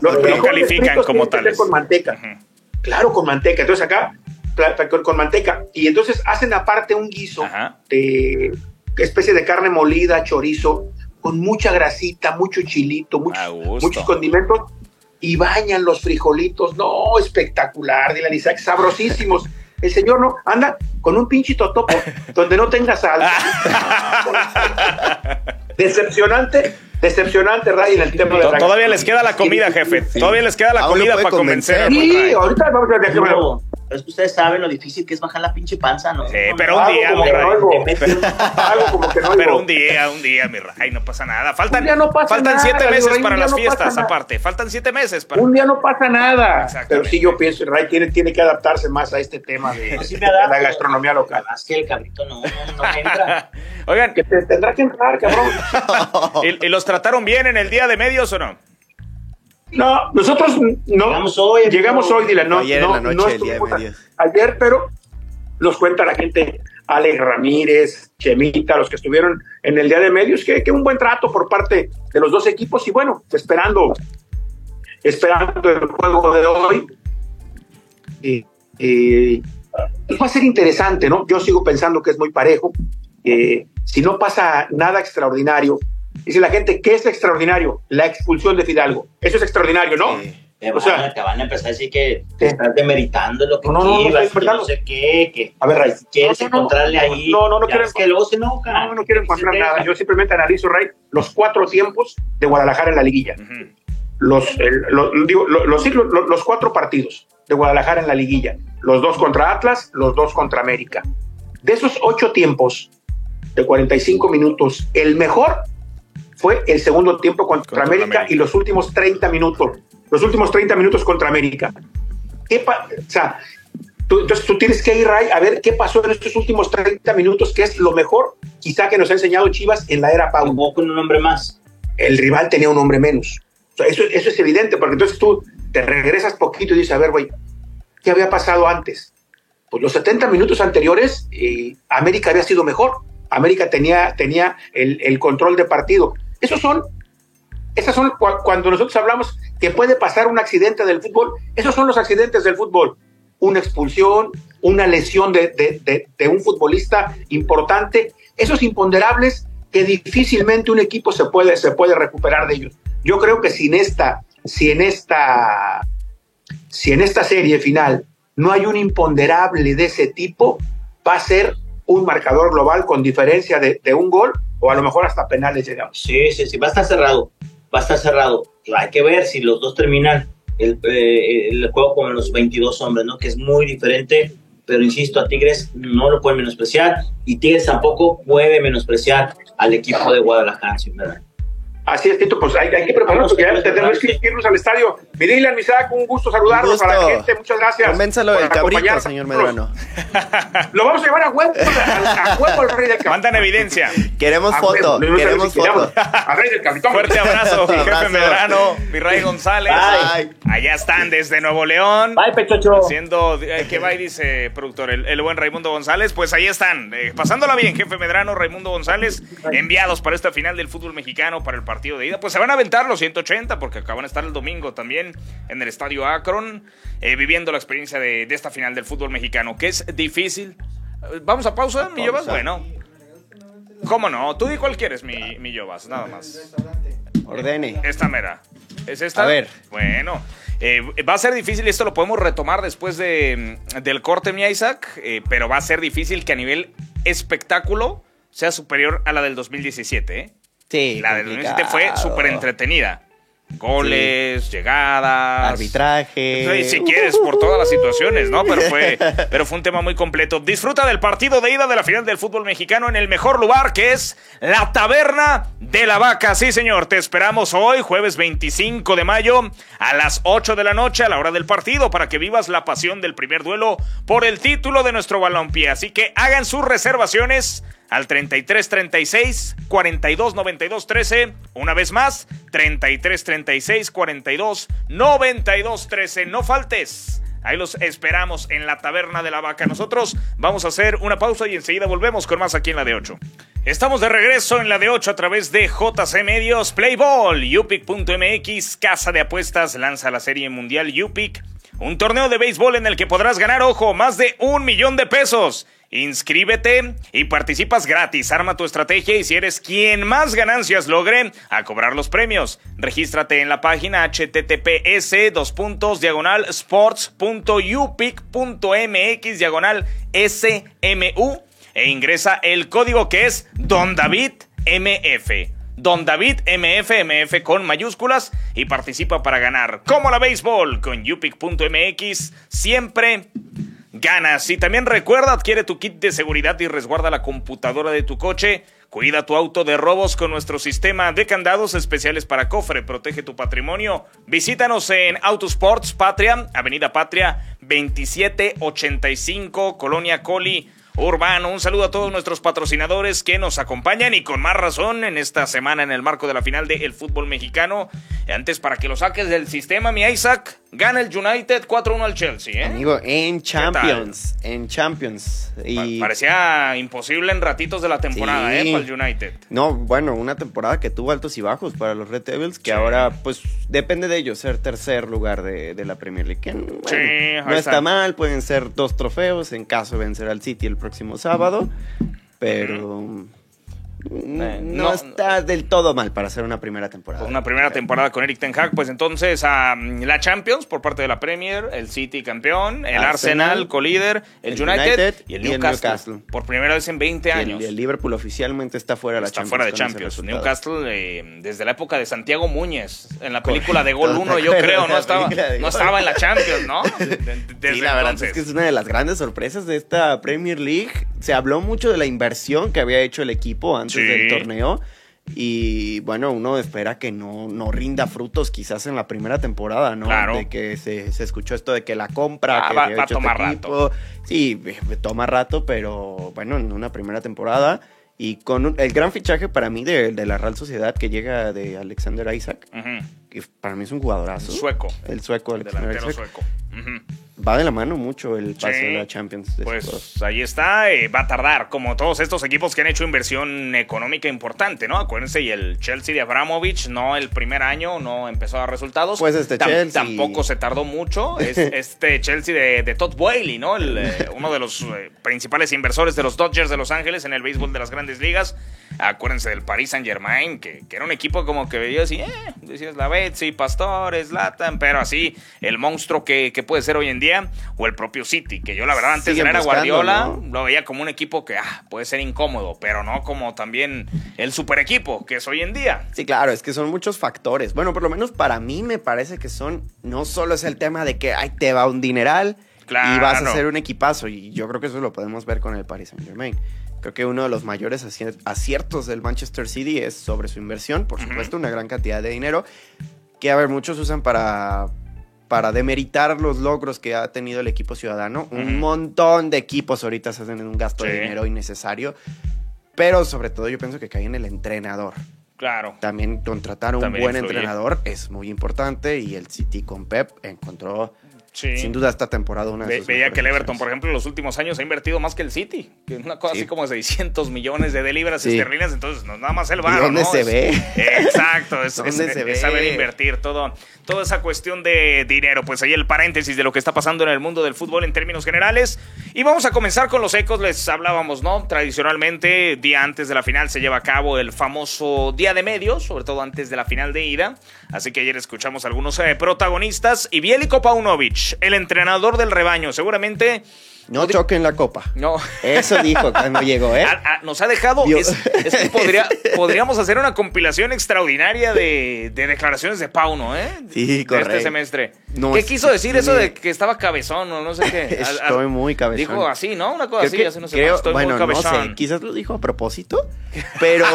Los lo frijoles califican como que tales. Con manteca. Claro, con manteca. Entonces acá, con, manteca. Y entonces hacen aparte un guiso de especie de carne molida, chorizo, con mucha grasita, mucho chilito, muchos, condimentos. Y bañan los frijolitos. No, espectacular, Dylan Isaac, sabrosísimos. El señor no anda con un pinche totopo donde no tenga sal. decepcionante, decepcionante, Ray, en el tema de Todavía les queda la comida, jefe. Todavía les queda la comida para convencer. Sí, ahorita vamos a ver. Pero, es que ustedes saben lo difícil que es bajar la pinche panza, ¿no? Sí, pero un día, Algo mi como que Ray. Pero un día, un día, mi Ray, no pasa nada. Faltan, Un día no pasa faltan nada, siete meses Ray, para las no fiestas, aparte. Faltan siete meses para. Un día no pasa nada. Pero sí yo pienso, Ray tiene, tiene que adaptarse más a este tema de, sí de me adapto. la gastronomía local. Más que el cabrito no, no, no entra. Oigan, Que te tendrá que entrar, cabrón. ¿y, y los trataron bien en el día de medios o no? No, nosotros no. Llegamos hoy, Llegamos hoy, Dylan. No, Ayer en la noche, no el día de estuvimos a- medios. Ayer, pero nos cuenta la gente, Alex Ramírez, Chemita, los que estuvieron en el día de medios, que, que un buen trato por parte de los dos equipos y bueno, esperando, esperando el juego de hoy. Eh, pues va a ser interesante, ¿no? Yo sigo pensando que es muy parejo. Eh, si no pasa nada extraordinario, dice la gente, ¿qué es extraordinario? La expulsión de Fidalgo. Eso es extraordinario, ¿no? Sí. Te O van, sea- te van a empezar a decir que ¿Qué? estás demeritando lo que No, no, no, no no sé qué, que A ver, Ray. si quieres No, no, no. encontrarle ahí. No, no, no quiero- que luego se enoja. No, no quiero encontrar nada. Yo simplemente analizo, Ray, los cuatro tiempos de Guadalajara en la liguilla. Ujú. Los, el- lo- digo, lo- los, sí, lo- lo- los cuatro partidos de Guadalajara en la liguilla. Los dos contra Atlas, los dos contra América. De esos ocho tiempos de 45 minutos, el mejor fue el segundo tiempo contra, Contra América, América. y los últimos 30 minutos. Los últimos 30 minutos contra América. ¿Qué o sea, tú, entonces tú tienes que ir, Ray, a ver qué pasó en estos últimos 30 minutos, que es lo mejor quizá que nos ha enseñado Chivas en la era Pau con un hombre más. el rival tenía un hombre menos. O sea, eso, eso es evidente, porque entonces tú te regresas poquito y dices, a ver, güey, ¿qué había pasado antes? Pues los 70 minutos anteriores, eh, América había sido mejor. América tenía, tenía el, el control de partido. Esos son, esas son cua- cuando nosotros hablamos que puede pasar un accidente del fútbol, esos son los accidentes del fútbol. Una expulsión, una lesión de, de- de- un futbolista importante, esos imponderables que difícilmente un equipo se puede, se puede recuperar de ellos. Yo creo que si en esta, si en esta, si en esta serie final no hay un imponderable de ese tipo, va a ser un marcador global con diferencia de un gol o a lo mejor hasta penales llegamos. Sí, sí, sí, va a estar cerrado. Va a estar cerrado. Hay que ver si los dos terminan el, eh, juego con los 22 hombres, ¿no? Que es muy diferente. Pero insisto, a Tigres no lo pueden menospreciar y Tigres tampoco puede menospreciar al equipo de Guadalajara, sin verdad. Así es, Tito, pues hay, hay que prepararnos porque ya tenemos que irnos al estadio. Mi Dylan, Misac, un gusto saludarlos Un a la gente, muchas gracias. Convénzalo del cabrito, señor Medrano. Lo vamos a llevar a huevo, a, a huevo al rey del cabrito. Mandan evidencia. Queremos A foto, huevo, queremos si foto. Al rey del capitán. Fuerte abrazo, mi jefe. Medrano, mi Ray González. Bye. Allá están desde Nuevo León. Bye, Pechocho. Haciendo, eh, ¿qué va y dice productor? El, el buen Raimundo González. Pues ahí están, eh, pasándola bien, jefe Medrano, Raimundo González, enviados para esta final del fútbol mexicano, para el partido de ida. Pues se van a aventar los 180, porque acaban de estar el domingo también en el estadio Akron, eh, viviendo la experiencia de, de esta final del fútbol mexicano, que es difícil. Vamos a pausa, mi. Bueno, ¿cómo no? Tú di cuál quieres, mi, mi Yobas, nada más. Ordene. Esta mera. ¿Es esta? A ver. Bueno. eh, va a ser difícil, esto lo podemos retomar después de, del corte, mi Isaac, eh, pero va a ser difícil que a nivel espectáculo sea superior a la del 2017. ¿eh? Sí, la del 2017 fue súper entretenida. Goles, llegadas. Arbitraje. Si quieres, por todas las situaciones, ¿no? Pero fue, pero fue un tema muy completo. Disfruta del partido de ida de la final del fútbol mexicano en el mejor lugar que es la Taberna de la Vaca. Sí, señor, te esperamos hoy, jueves 25 de mayo, a las 8 de la noche, a la hora del partido, para que vivas la pasión del primer duelo por el título de nuestro balompié. Así que hagan sus reservaciones al 33 36 42 92 13. Una vez más, 33 36 42 92 13. No faltes. Ahí los esperamos en la taberna de la vaca. Nosotros vamos a hacer una pausa y enseguida volvemos con más aquí en la de 8. Estamos de regreso en la de 8 a través de JC Medios, Playball, Upic.mx, Casa de Apuestas, lanza la serie mundial Upic, un torneo de béisbol en el que podrás ganar, ojo, más de un millón de pesos. Inscríbete y participas gratis. Arma tu estrategia y si eres quien más ganancias logre, a cobrar los premios. Regístrate en la página https dos puntos diagonal sports.upic.mx diagonal SMU e ingresa el código que es Don David MF. Don David MF, con mayúsculas y participa para ganar. Como la béisbol con upic.mx, siempre ganas. Y también recuerda, adquiere tu kit de seguridad y resguarda la computadora de tu coche. Cuida tu auto de robos con nuestro sistema de candados especiales para cofre. Protege tu patrimonio. Visítanos en Autosports Patria, Avenida Patria 2785, Colonia Coli. Urbano. Un saludo a todos nuestros patrocinadores que nos acompañan y con más razón en esta semana en el marco de la final del fútbol mexicano. Antes, para que lo saques del sistema, mi Isaac, gana el United 4-1 al Chelsea. ¿eh? Amigo, en Champions. En Champions. Y... parecía imposible en ratitos de la temporada, ¿eh? Para el United. No, bueno, una temporada que tuvo altos y bajos para los Red Devils, que ahora, pues, depende de ellos ser tercer lugar de, la Premier League. sí, no está mal, pueden ser dos trofeos en caso de vencer al City el próximo sábado, pero eh, no, está del todo mal para hacer una primera temporada. Una primera temporada con Eric Ten Hag, pues entonces a la Champions por parte de la Premier, el City campeón, el Arsenal, colíder, el, United, y el Newcastle, Por primera vez en 20 años. Y el, Liverpool oficialmente está fuera de la está Champions. fuera de Champions. Newcastle eh, desde la época de Santiago Muñez, en la película de Gol 1 yo creo, no estaba, no estaba en la Champions, ¿no? sí, la verdad es que es una de las grandes sorpresas de esta Premier League. Se habló mucho de la inversión que había hecho el equipo antes del torneo. Y bueno, uno espera que no, no rinda frutos quizás en la primera temporada, ¿no? De que se, escuchó esto de que la compra, ah, que va, a este tomar rato. Sí, toma rato, pero bueno, en una primera temporada. Y con el gran fichaje para mí de, la Real Sociedad que llega de Alexander Isaac, que para mí es un jugadorazo. sueco. El sueco, Alexander Isaac. sueco va de la mano mucho el pase de la Champions. Pues ahí está, eh, va a tardar, como todos estos equipos que han hecho inversión económica importante, ¿no? Acuérdense, y el Chelsea de Abramovich, no el primer año, no empezó a dar resultados. Pues este Chelsea. Tampoco se tardó mucho. Es este Chelsea de, Todd Whaley, ¿no? Eh, uno de los eh, principales inversores de los Dodgers de Los Ángeles en el béisbol de las grandes ligas. Acuérdense del Paris Saint Germain, que, era un equipo como que veía así, eh, decías la Betsy, Pastores, Latan, pero así, el monstruo que, que puede ser hoy en día o el propio City, que yo la verdad antes de tener a Guardiola lo veía como un equipo que ah, puede ser incómodo, pero no como también el super equipo que es hoy en día. Sí, claro, es que son muchos factores. Bueno, por lo menos para mí me parece que son, no solo es el tema de que ay, te va un dineral y vas a ser un equipazo, y yo creo que eso lo podemos ver con el Paris Saint Germain. Creo que uno de los mayores aciertos del Manchester City es sobre su inversión, por supuesto, una gran cantidad de dinero, que a ver, muchos usan para para demeritar los logros que ha tenido el equipo ciudadano. Un montón de equipos ahorita se hacen un gasto de dinero innecesario. Pero sobre todo yo pienso que cae en el entrenador. Claro. También contratar un buen entrenador es muy importante y el City con Pep encontró sin duda esta temporada una Veía que el Everton, por ejemplo, en los últimos años ha invertido más que el City. Que una cosa así como 600 millones de libras esterlinas. Entonces, no nada más el bar. ¿Dónde se ve? Exacto. Es, saber invertir todo, toda esa cuestión de dinero. Pues ahí el paréntesis de lo que está pasando en el mundo del fútbol en términos generales. Y vamos a comenzar con los ecos. Les hablábamos, ¿no? Tradicionalmente, día antes de la final se lleva a cabo el famoso día de medios, sobre todo antes de la final de ida. Así que ayer escuchamos a algunos eh, protagonistas. Y Bieliko Paunovic el entrenador del rebaño. Seguramente. No choquen la copa. No. Eso dijo cuando llegó, ¿eh? nos ha dejado. Es, que podría, podríamos hacer una compilación extraordinaria de, declaraciones de Pauno, ¿eh? Sí, correcto. este semestre. ¿Qué quiso decir eso de que estaba cabezón o no sé qué? Estoy muy cabezón. Dijo así, ¿no? Una cosa así, hace no sé Estoy bueno, muy cabezón. no sé, quizás lo dijo a propósito, pero,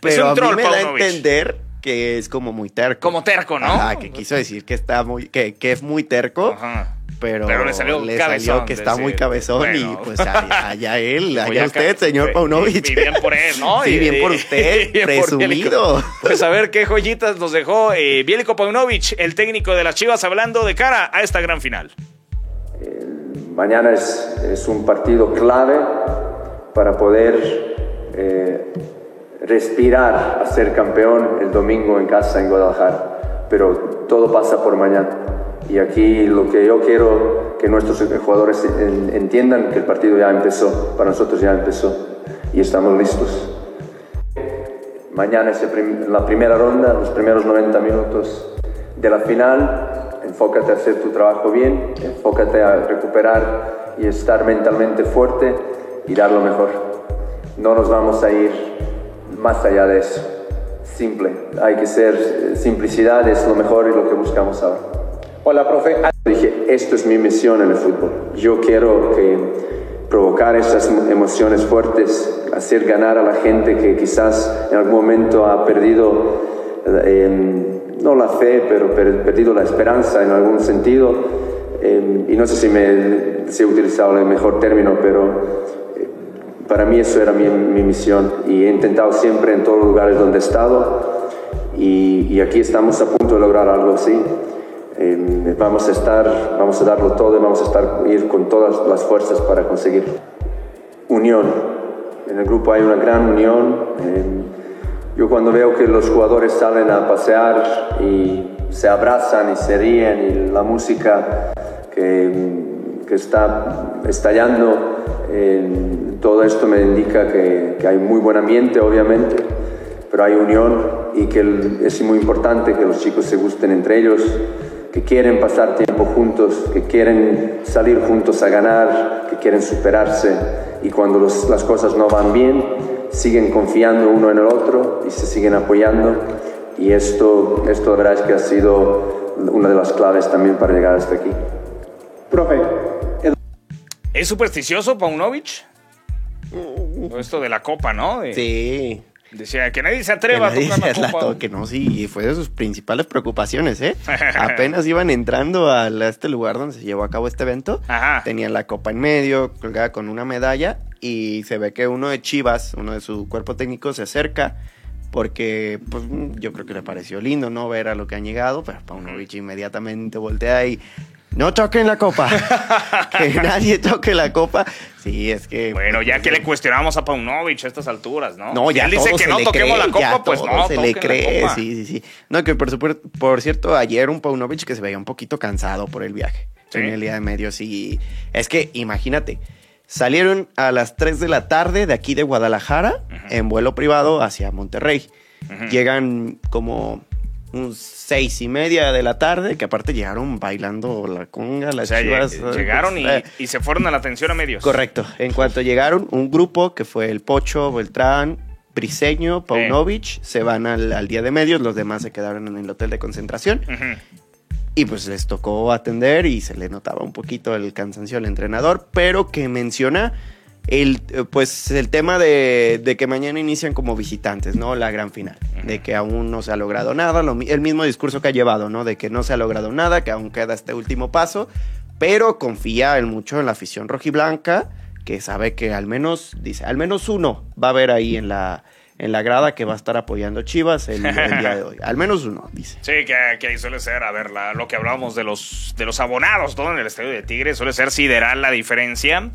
pero a mí me da a entender que es como muy terco. Como terco, ¿no? Ajá, que quiso decir que está muy, que, que es muy terco. Ajá. Pero, pero, le salió, le salió que está muy cabezón y pues allá, él, allá usted, señor Paunovic. Y bien por él, ¿no? Sí, bien por usted, presumido. Pues a ver qué joyitas nos dejó eh, Bielico Paunovic, el técnico de las Chivas, hablando de cara a esta gran final. mañana es, es un partido clave para poder eh, respirar a ser campeón el domingo en casa en Guadalajara, pero todo pasa por mañana. Y aquí lo que yo quiero que nuestros jugadores entiendan que el partido ya empezó, para nosotros ya empezó y estamos listos. Mañana es la primera ronda, los primeros 90 minutos de la final. Enfócate a hacer tu trabajo bien, enfócate a recuperar y estar mentalmente fuerte y dar lo mejor. No nos vamos a ir más allá de eso. Simple, hay que ser, simplicidad es lo mejor y lo que buscamos ahora. Hola, profe. Dije, esto es mi misión en el fútbol. Yo quiero que provocar esas emociones fuertes, hacer ganar a la gente que quizás en algún momento ha perdido, eh, no la fe, pero perdido la esperanza en algún sentido. Eh, y no sé si, me, si he utilizado el mejor término, pero eh, para mí eso era mi, mi, misión y he intentado siempre en todos los lugares donde he estado y, y aquí estamos a punto de lograr algo así. Vamos a estar, vamos a darlo todo y vamos a estar ir con todas las fuerzas para conseguir unión en el grupo hay una gran unión. yo cuando veo que los jugadores salen a pasear y se abrazan y se ríen y la música que, que está estallando, todo esto me indica que, que, hay muy buen ambiente, obviamente, pero hay unión y que es muy importante que los chicos se gusten entre ellos, que quieren pasar tiempo juntos, que quieren salir juntos a ganar, que quieren superarse y cuando las cosas no van bien, siguen confiando uno en el otro y se siguen apoyando. Y esto, esto la verdad es que ha sido una de las claves también para llegar hasta aquí. Profe. ¿Es supersticioso Paunovic? Esto de la copa, ¿no? Sí. Decía que nadie se atreva a tocar la copa. que no, sí, y fue de sus principales preocupaciones, ¿eh? Apenas iban entrando a este lugar donde se llevó a cabo este evento, tenían la copa en medio, colgada con una medalla, y se ve que uno de Chivas, uno de su cuerpo técnico, se acerca porque pues yo creo que le pareció lindo no ver a lo que han llegado, pero Paunovic inmediatamente voltea y no toquen la copa. que nadie toque la copa. Sí, es que. Bueno, ya que le cuestionamos a Paunovic a estas alturas, ¿no? No, ya. él dice que no toquemos la copa, pues no. Se le cree, sí, sí, sí. No, que por, por cierto, ayer un Paunovic que se veía un poquito cansado por el viaje. En el día de medio, sí. Es que imagínate. Salieron a las 3 de la tarde de aquí de Guadalajara en vuelo privado hacia Monterrey. Llegan como un seis y media de la tarde, que aparte llegaron bailando la conga, las chivas. Llegaron y, eh, y, se fueron a la atención a medios. Correcto. En cuanto llegaron, un grupo que fue el Pocho, Beltrán, Briseño, Paunovic, se van al, día de medios, los demás se quedaron en el hotel de concentración. Y pues les tocó atender y se le notaba un poquito el cansancio al entrenador, pero que menciona el, eh, pues el tema de, que mañana inician como visitantes, ¿no? La gran final. De que aún no se ha logrado nada. el mismo discurso que ha llevado, ¿no? De que no se ha logrado nada, que aún queda este último paso. Pero confía mucho en la afición rojiblanca, que sabe que al menos, dice, al menos uno va a haber ahí en la, en la grada que va a estar apoyando Chivas el, día de hoy. Al menos uno, dice. Sí, que, ahí suele ser, a ver, lo que hablábamos de los, de los abonados, todo en el estadio de Tigres, suele ser sideral la diferencia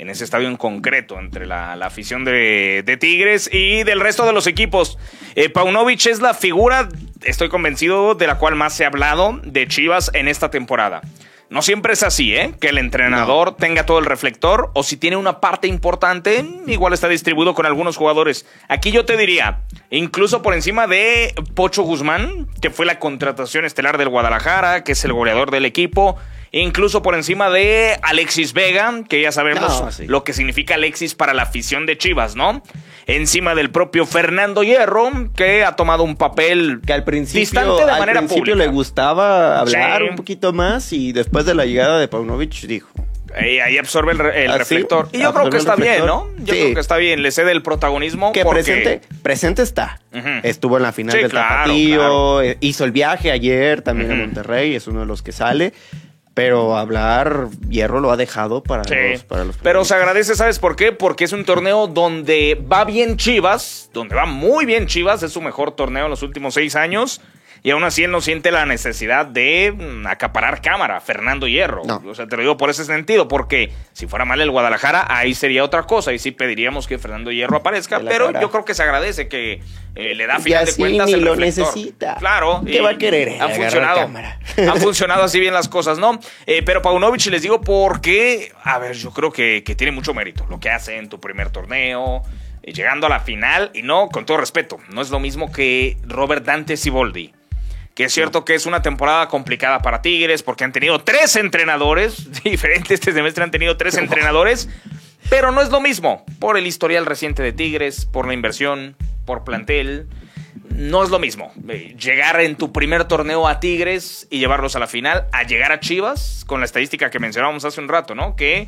en ese estadio en concreto entre la, afición de, Tigres y del resto de los equipos. Eh, Paunovic es la figura, estoy convencido, de la cual más se ha hablado de Chivas en esta temporada. No siempre es así, ¿eh? Que el entrenador tenga todo el reflector o si tiene una parte importante, igual está distribuido con algunos jugadores. Aquí yo te diría, incluso por encima de Pocho Guzmán, que fue la contratación estelar del Guadalajara, que es el goleador del equipo, incluso por encima de Alexis Vega, que ya sabemos lo que significa Alexis para la afición de Chivas, ¿no? Encima del propio Fernando Hierro, que ha tomado un papel que al principio, distante de al principio le gustaba hablar un poquito más y después de la llegada de Paunovic dijo, Ahí, absorbe el, ¿Ah, reflector. Y yo creo que está bien, ¿no? Yo creo que está bien. Le cede el protagonismo. Que presente, presente está. Estuvo en la final del Tapatío. Eh, hizo el viaje ayer también a Monterrey. Es uno de los que sale. Pero hablar, Hierro lo ha dejado para, los, para los Pero se agradece, ¿sabes por qué? Porque es un torneo donde va bien Chivas, donde va muy bien Chivas, es su mejor torneo en los últimos seis años. Y aún así él no siente la necesidad de mm, acaparar cámara, Fernando Hierro. O sea, te lo digo por ese sentido, porque si fuera mal el Guadalajara, ahí sería otra cosa y sí pediríamos que Fernando Hierro aparezca, pero yo creo que se agradece que eh, le da final de cuentas el lo necesita. Claro. ¿Qué va a querer? Han funcionado, han funcionado así bien las cosas, ¿no? Eh, pero Paunovic les digo porque, a ver, yo creo que, que tiene mucho mérito lo que hace en tu primer torneo, eh, llegando a la final, y no, con todo respeto, no es lo mismo que Robert Dante Siboldi. Que es cierto que es una temporada complicada para Tigres porque han tenido tres entrenadores diferentes este semestre, han tenido tres entrenadores, pero no es lo mismo por el historial reciente de Tigres, por la inversión, por plantel. No es lo mismo eh, llegar en tu primer torneo a Tigres y llevarlos a la final, a llegar a Chivas, con la estadística que mencionábamos hace un rato, ¿no? Que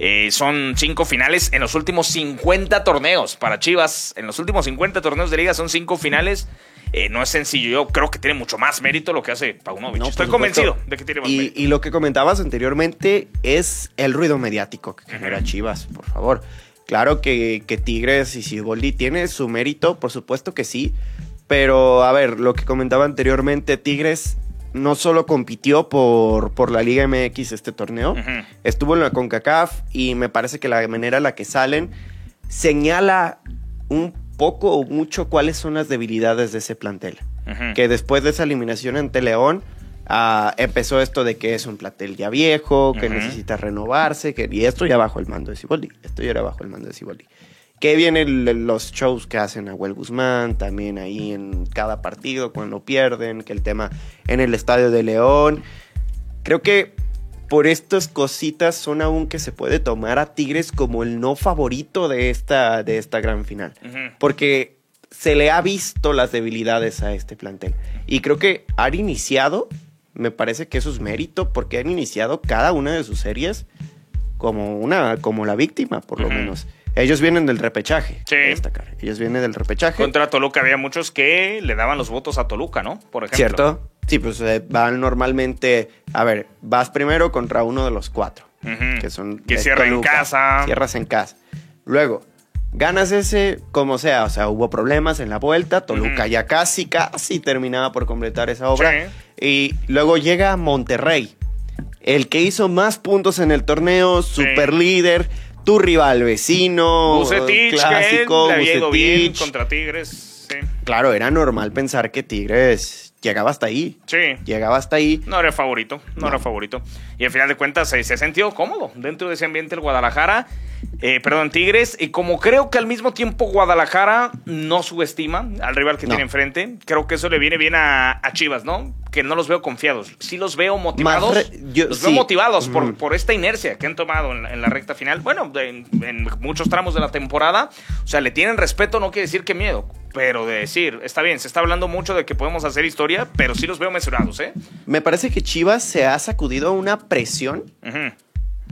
eh, son cinco finales en los últimos 50 torneos para Chivas. En los últimos 50 torneos de liga son cinco finales. Eh, no es sencillo. Yo creo que tiene mucho más mérito lo que hace Paunovic. Estoy convencido de que tiene más y, mérito. Y lo que comentabas anteriormente es el ruido mediático que genera Chivas, por favor. Claro que, que Tigres y Siboldi tiene su mérito, por supuesto que sí. Pero, a ver, lo que comentaba anteriormente, Tigres no solo compitió por, por la Liga MX este torneo, estuvo en la CONCACAF y me parece que la manera en la que salen señala un poco o mucho cuáles son las debilidades de ese plantel. Que después de esa eliminación ante León, ah, empezó esto de que es un plantel ya viejo, que necesita renovarse, que, y esto ya bajo el mando de Ciboldi. Esto ya era bajo el mando de Ciboldi. Que vienen los shows que hacen a Will Guzmán, también ahí en cada partido cuando pierden, que el tema en el Estadio de León. Creo que por estas cositas son aún que se puede tomar a Tigres como el no favorito de esta, de esta gran final. Porque se le ha visto las debilidades a este plantel. Y creo que han iniciado, me parece que eso es mérito, porque han iniciado cada una de sus series como, una, como la víctima, por lo menos. Ellos vienen del repechaje. Sí. Ellos vienen del repechaje. Contra Toluca había muchos que le daban los votos a Toluca, ¿no? Por ejemplo. ¿Cierto? Sí, pues eh, van normalmente. A ver, vas primero contra uno de los cuatro. Que son. Que cierra en casa. Cierras en casa. Luego, ganas ese como sea. O sea, hubo problemas en la vuelta. Toluca ya casi, casi terminaba por completar esa obra. Y luego llega Monterrey. El que hizo más puntos en el torneo, super líder tu rival vecino, Bucetich, clásico, que bien contra Tigres. Claro, era normal pensar que Tigres llegaba hasta ahí. Sí. Llegaba hasta ahí. No era favorito, no, era favorito. Y al final de cuentas se, se ha sentido cómodo dentro de ese ambiente el Guadalajara. Eh, perdón, Tigres. Y como creo que al mismo tiempo Guadalajara no subestima al rival que tiene enfrente, creo que eso le viene bien a, Chivas, ¿no? Que no los veo confiados. Sí los veo motivados. los veo motivados por, mm. por, esta inercia que han tomado en la, recta final. Bueno, en, muchos tramos de la temporada. O sea, le tienen respeto, no quiere decir que miedo. Pero de decir, está bien, se está hablando mucho de que podemos hacer historia, pero sí los veo mesurados, ¿eh? Me parece que Chivas se ha sacudido una presión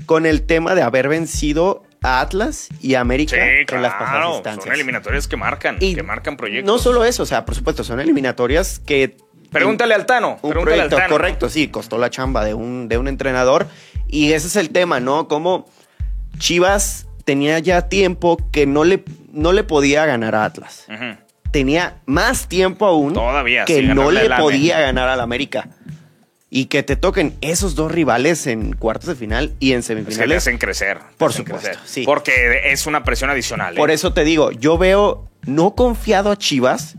con el tema de haber vencido Atlas y América en las pasadas instancias. Son eliminatorias que marcan, que marcan proyectos. No solo eso, o sea, por supuesto, son eliminatorias que. Pregúntale al Tano. Un proyecto, correcto, sí, costó la chamba de un, de un entrenador. Y ese es el tema, ¿no? Como Chivas tenía ya tiempo que no le, no le podía ganar a Atlas. Tenía más tiempo aún Todavía, que no le podía ganar al América y que te toquen esos dos rivales en cuartos de final y en semifinales. Se hacen crecer. Por supuesto, sí. Porque es una presión adicional. Por ¿eh? eso te digo, yo veo no confiado a Chivas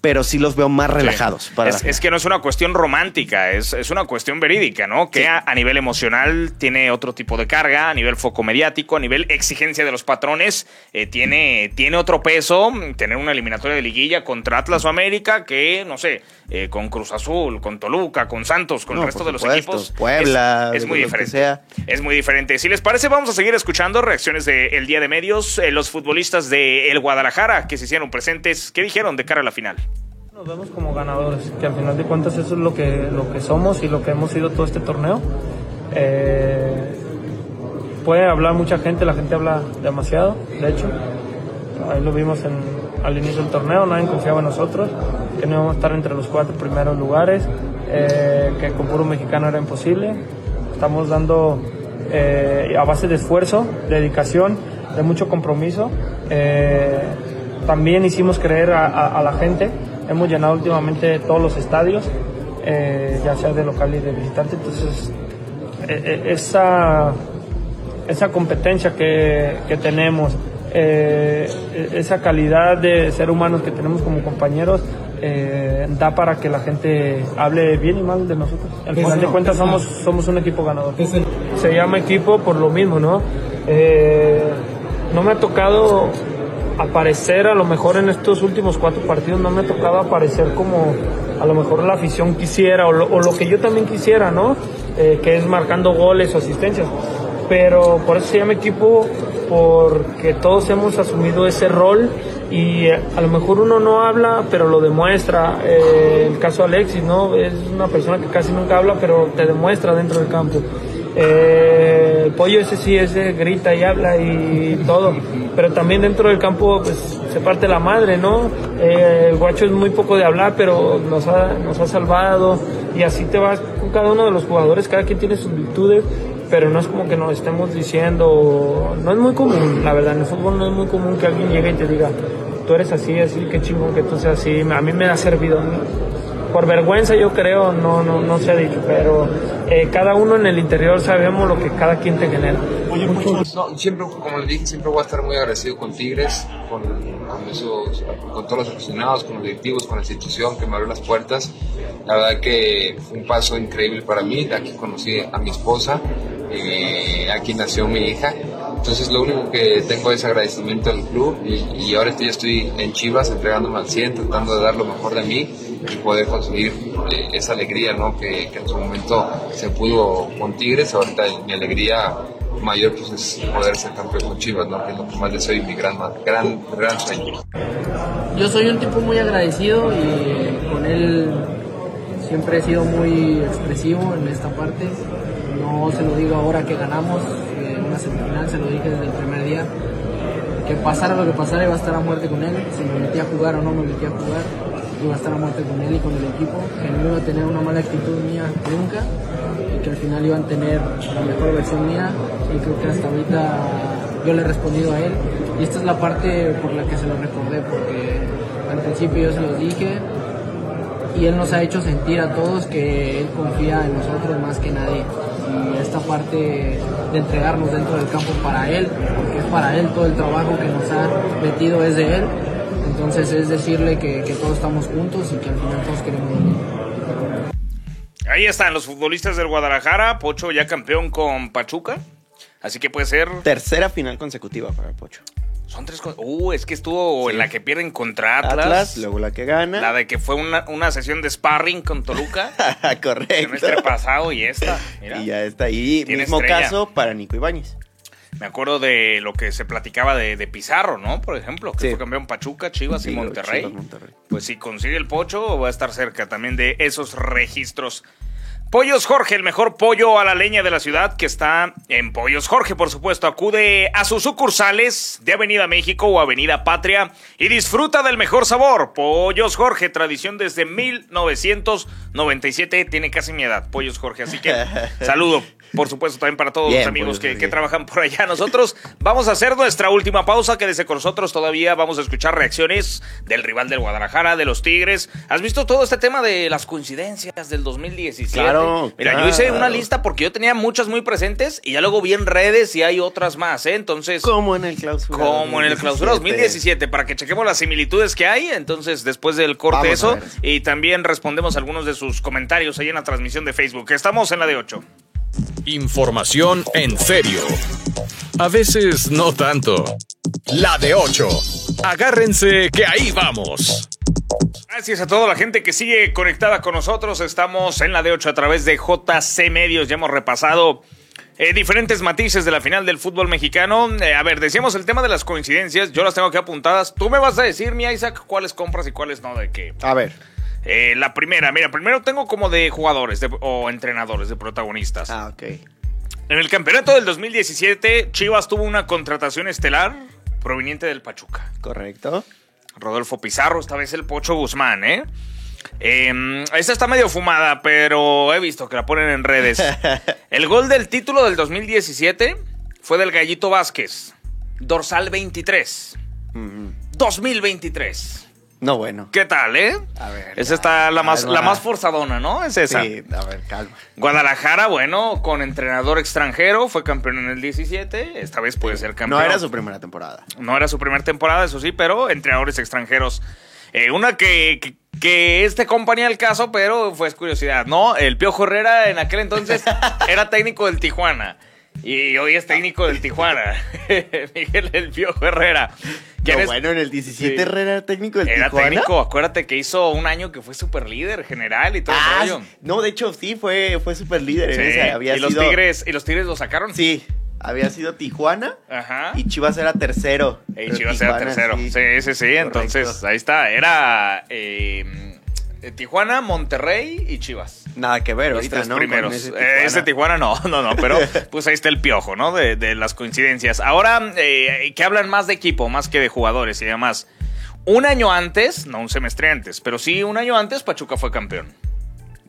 pero sí los veo más relajados. es, que no es una cuestión romántica, es, una cuestión verídica, ¿no? Que a, nivel emocional tiene otro tipo de carga, a nivel foco mediático, a nivel exigencia de los patrones, eh, tiene, tiene otro peso tener una eliminatoria de liguilla contra Atlas o América que, no sé, eh, con Cruz Azul, con Toluca, con Santos, con el resto de los equipos. Puebla, es, muy diferente. Es muy diferente. Si les parece, vamos a seguir escuchando reacciones del Día de Medios, eh, los futbolistas de el Guadalajara que se hicieron presentes, ¿qué dijeron de cara a la final? Nos vemos como ganadores, que al final de cuentas eso es lo que, lo que somos y lo que hemos sido todo este torneo. Eh, puede hablar mucha gente, la gente habla demasiado, de hecho. Ahí lo vimos en, al inicio del torneo, nadie confiaba en nosotros, que no íbamos a estar entre los cuatro primeros lugares, eh, que con puro mexicano era imposible. Estamos dando eh, a base de esfuerzo, dedicación, de mucho compromiso. también hicimos creer a la gente hemos llenado últimamente todos los estadios, eh, ya sea de local y de visitante, entonces e, e, esa, esa competencia que, que tenemos, eh, esa calidad de ser humanos que tenemos como compañeros, eh, da para que la gente hable bien y mal de nosotros. Al final de cuentas somos, somos un equipo ganador. Se llama equipo por lo mismo, ¿no? Eh, no me ha tocado aparecer a lo mejor en estos últimos cuatro partidos, no me ha tocado aparecer como a lo mejor la afición quisiera o lo, que yo también quisiera, ¿no? Eh, que es marcando goles o asistencias. Pero por eso se llama equipo, porque todos hemos asumido ese rol y eh, a lo mejor uno no habla, pero lo demuestra. Eh, el caso Alexis, ¿no? Es una persona que casi nunca habla, pero te demuestra dentro del campo. Eh, el pollo ese sí, ese grita y habla y todo, pero también dentro del campo pues se parte la madre, ¿no? el guacho es muy poco de hablar, pero nos ha, nos ha salvado y así te vas con cada uno de los jugadores, cada quien tiene sus virtudes pero no es como que nos estemos diciendo, no es muy común, la verdad, en el fútbol no es muy común que alguien llegue y te diga, tú eres así, así, qué chingón que tú seas así, a mí me ha servido. Por vergüenza yo creo, no, no, no se ha dicho, pero eh, cada uno en el interior sabemos lo que cada quien te genera. No, siempre, como le dije, siempre voy a estar muy agradecido con Tigres, con, con, esos, con todos los aficionados, con los directivos, con la institución que me abrió las puertas. La verdad que fue un paso increíble para mí. Aquí conocí a mi esposa, eh, aquí nació mi hija. Entonces lo único que tengo es agradecimiento al club y, ahora ya estoy en Chivas entregándome al 100, tratando de dar lo mejor de mí y poder conseguir eh, esa alegría ¿no? que, en su momento se pudo con Tigres. Ahorita mi alegría mayor pues, es poder ser campeón con Chivas, ¿no? que es lo que más deseo y mi gran, gran, gran sueño. Yo soy un tipo muy agradecido y con él siempre he sido muy expresivo en esta parte no se lo digo ahora que ganamos en una semifinal, se lo dije desde el primer día. Que pasara lo que pasara, iba a estar a muerte con él. Si me metía a jugar o no me metía a jugar, iba a estar a muerte con él y con el equipo. Que no iba a tener una mala actitud mía nunca. Y que al final iban a tener la mejor versión mía. Y creo que hasta ahorita yo le he respondido a él. Y esta es la parte por la que se lo recordé, porque al principio yo se lo dije, y él nos ha hecho sentir a todos que él confía en nosotros más que nadie y esta parte de entregarnos dentro del campo para él, porque es para él todo el trabajo que nos ha metido es de él. Entonces es decirle que, todos estamos juntos y que al final todos queremos Ahí están los futbolistas del Guadalajara, Pocho ya campeón con Pachuca, así que puede ser... Tercera final consecutiva para Pocho. Son tres cosas. Uh, es que estuvo en la que pierden contra Atlas, Luego la que gana. La de que fue una, una sesión de sparring con Toluca. Correcto. El semestre pasado y esta. Y ya está. Y mismo caso para Nico Ibáñez. Me acuerdo de lo que se platicaba de, Pizarro, ¿no? Por ejemplo, que fue campeón Pachuca, Chivas y Monterrey. Monterrey. Pues si consigue el pocho, va a estar cerca también de esos registros. Pollos Jorge, el mejor pollo a la leña de la ciudad que está en Pollos Jorge, por supuesto. Acude a sus sucursales de Avenida México o Avenida Patria y disfruta del mejor sabor. Pollos Jorge, tradición desde 1997, tiene casi mi edad. Pollos Jorge, así que saludo por supuesto, también para todos los amigos que, trabajan por allá. Nosotros vamos a hacer nuestra última pausa. Quédese con nosotros todavía. Vamos a escuchar reacciones del rival del Guadalajara, de los Tigres. ¿Has visto todo este tema de las coincidencias del 2017? Claro. Mira, yo hice una lista porque yo tenía muchas muy presentes y ya luego vi en redes y hay otras más, ¿eh? Entonces. Como en el clausura. Como en el clausura 2017, para que chequemos las similitudes que hay. Entonces, después del corte, eso. Y también respondemos algunos de sus comentarios ahí en la transmisión de Facebook. Estamos en la de 8. Información en serio. A veces no tanto. La de 8. Agárrense que ahí vamos. Gracias a toda la gente que sigue conectada con nosotros. Estamos en la de 8 a través de JC Medios. Ya hemos repasado eh, diferentes matices de la final del fútbol mexicano. Eh, a ver, decíamos el tema de las coincidencias. Yo las tengo aquí apuntadas. Tú me vas a decir, mi Isaac, cuáles compras y cuáles no de qué. A ver. Eh, la primera, mira, primero tengo como de jugadores o entrenadores, de protagonistas. Ah, ok. En el campeonato del 2017, Chivas tuvo una contratación estelar proveniente del Pachuca. Correcto. Rodolfo Pizarro, esta vez el Pocho Guzmán, ¿eh? eh esta está medio fumada, pero he visto que la ponen en redes. El gol del título del 2017 fue del Gallito Vázquez. Dorsal 23. 2023. No, bueno. ¿Qué tal, eh? A ver. Esa está la más, la más forzadona, ¿no? Es esa. Sí, a ver, calma. Guadalajara, bueno, con entrenador extranjero, fue campeón en el 17. Esta vez puede ser campeón. No era su primera temporada. No era su primera temporada, eso sí, pero entrenadores extranjeros. Eh, una que, que, este compañía al caso, pero fue curiosidad, ¿no? El Piojo Herrera en aquel entonces era técnico del Tijuana. Y hoy es técnico del Tijuana. Miguel El Piojo Herrera. Qué bueno, en el 17 Herrera era técnico del Tijuana. Era técnico, acuérdate que hizo un año que fue super líder general y todo el ah, rollo. No, de hecho sí, fue, fue super líder. ¿Y, los tigres, ¿Y los Tigres lo sacaron? Sí, había sido Tijuana Ajá. y Chivas era tercero. Y Chivas era tercero. Sí, sí, sí. Entonces, ahí está. Era eh, Tijuana, Monterrey y Chivas. Nada que ver, los tres primeros. Ese Tijuana. no, no, no, pero pues ahí está el piojo, ¿no? De, las coincidencias. Ahora, eh, que hablan más de equipo, más que de jugadores y demás. Un año antes, no un semestre antes, pero sí un año antes, Pachuca fue campeón.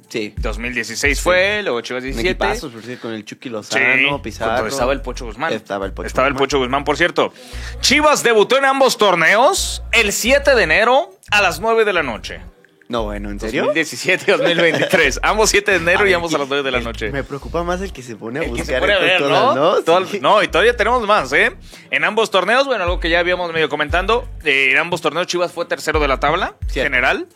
Sí. 2016 fue, luego Chivas 17. Pasos, con el Chucky Lozano, Pizarro. Estaba el Pocho Guzmán. Estaba el Pocho Estaba el Pocho Guzmán, por cierto. Chivas debutó en ambos torneos el 7 de enero a las 9 de la noche. No, bueno, ¿en serio? 2017 2023. ambos 7 de enero y ambos a las 9 de la noche. Me preocupa más el que se pone a buscar. se pone a ver, ¿no? ¿no? y todavía tenemos más, ¿eh? En ambos torneos, bueno, algo que ya habíamos medio comentando. Eh, en ambos torneos, Chivas fue tercero de la tabla general.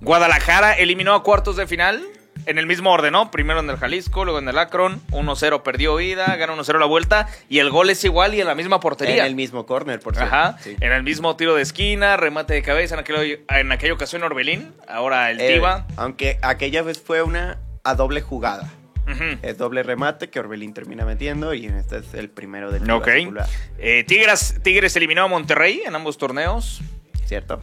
Guadalajara eliminó a cuartos de final en el mismo orden, ¿no? Primero en el Jalisco, luego en el Akron, 1-0 perdió ida, gana 1-0 la vuelta y el gol es igual y en la misma portería. En el mismo córner, por cierto. Ajá, en el mismo tiro de esquina, remate de cabeza, en, aquel, en aquella ocasión Orbelín, ahora el eh, Aunque aquella vez fue una a doble jugada. Es doble remate que Orbelín termina metiendo y este es el primero del Ok. Eh, Tigres, Tigres eliminó a Monterrey en ambos torneos.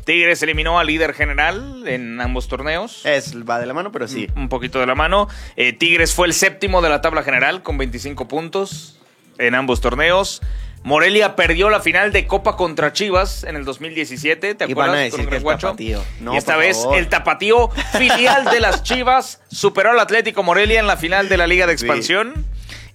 Tigres eliminó al líder general en ambos torneos. Es, va de la mano, pero sí. Un poquito de la mano. Eh, Tigres fue el séptimo de la tabla general con 25 puntos en ambos torneos. Morelia perdió la final de Copa contra Chivas en el 2017, ¿te acuerdas? con el tapatío. y esta vez el tapatío filial de las Chivas superó al Atlético Morelia en la final de la Liga de Expansión.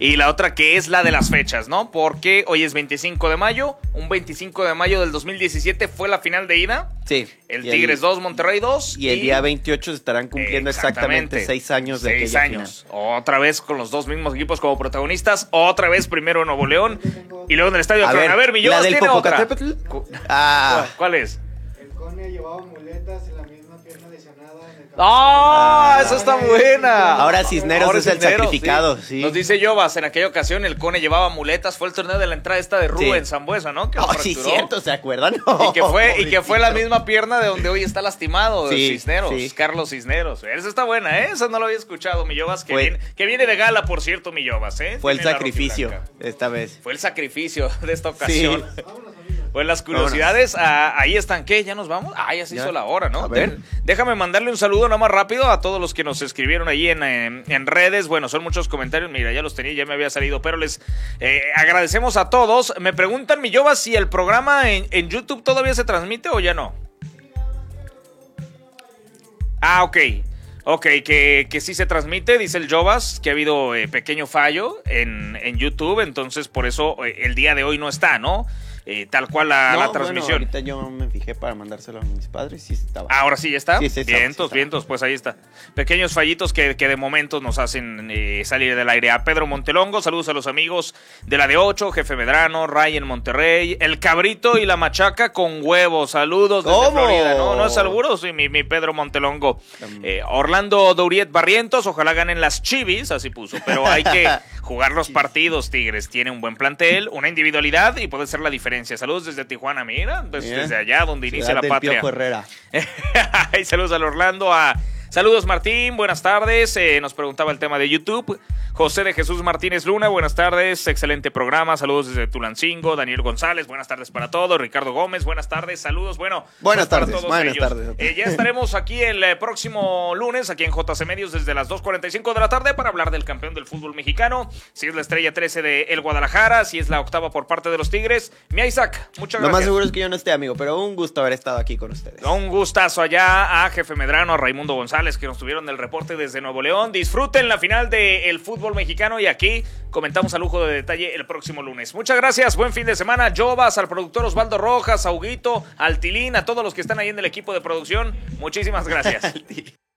Y la otra que es la de las fechas, ¿no? Porque hoy es 25 de mayo, un 25 de mayo del 2017 fue la final de ida. Sí. El Tigres 2, Monterrey 2. Y el día 28 se estarán cumpliendo exactamente seis años de seis años. Otra vez con los dos mismos equipos como protagonistas. Otra vez primero en Nuevo León y luego en el Estadio A ver, a ver tiene otra. Ah. ¿Cuál es? El Cone llevaba muletas en la ¡Ah! ¡Oh, esa está buena! Ahora Cisneros es el sacrificado. Sí. Nos dice Jovas, en aquella ocasión el Cone llevaba muletas. Fue el torneo de la entrada esta de Rubén en Zambuesa, ¿no? Que oh, sí, cierto, ¿se acuerdan? y, que fue, y que fue la misma pierna de donde hoy está lastimado, Cisneros, Carlos Cisneros. Esa está buena, ¿eh? Esa no lo había escuchado, mi Jovas, que, viene, que viene de gala, por cierto, mi Jovas, ¿eh? Fue el sacrificio esta vez. Fue el sacrificio de esta ocasión. Pues las curiosidades, ah, ahí están. ¿Qué? ¿Ya nos vamos? Ah, ya se hizo la hora, ¿no? Déjame mandarle un saludo nada más rápido a todos los que nos escribieron ahí en, redes. Bueno, son muchos comentarios. Mira, ya los tenía, ya me había salido, pero les eh, agradecemos a todos. Me preguntan, mi Yoba, si el programa en, YouTube todavía se transmite o ya no. Ah, ok. Ok, que, que sí se transmite, dice el Jovas, que ha habido eh, pequeño fallo en, en, YouTube, entonces por eso eh, el día de hoy no está, ¿no? Eh, tal cual la, transmisión. ahorita yo me fijé para mandárselo a mis padres y estaba. Ahora sí está. vientos, vientos, pues ahí está. Pequeños fallitos que, de momento nos hacen eh, salir del aire. A Pedro Montelongo, saludos a los amigos de la de 8, Jefe Medrano, Ray en Monterrey, El Cabrito y la Machaca con huevos. Saludos desde Florida. No, no es seguro, sí, mi, Pedro Montelongo. Eh, Orlando Douriet Barrientos, ojalá ganen las chivis, así puso, pero hay que jugar los partidos, Tigres. Tiene un buen plantel, una individualidad y puede ser la diferencia Saludos desde Tijuana, mira, pues, desde allá donde inicia la patria. Herrera. y saludos al Orlando, a Saludos Martín, buenas tardes. Eh, nos preguntaba el tema de YouTube. José de Jesús Martínez Luna, buenas tardes. Excelente programa. Saludos desde Tulancingo. Daniel González, buenas tardes para todos. Ricardo Gómez, buenas tardes. Saludos. Bueno, buenas pues, tardes. buenas tardes. Eh, ya estaremos aquí el eh, próximo lunes, aquí en JC Medios, desde las 2.45 de la tarde, para hablar del campeón del fútbol mexicano. Si es la estrella 13 de El Guadalajara, si es la octava por parte de los Tigres. Mi Isaac, muchas gracias. Lo más seguro es que yo no esté, amigo, pero un gusto haber estado aquí con ustedes. Un gustazo allá a Jefe Medrano, a Raimundo González que nos tuvieron el reporte desde Nuevo León. Disfruten la final del fútbol mexicano y aquí comentamos a lujo de detalle el próximo lunes. Muchas gracias, buen fin de semana. Jovas, al productor Osvaldo Rojas, a Huguito, al a todos los que están ahí en el equipo de producción. Muchísimas gracias.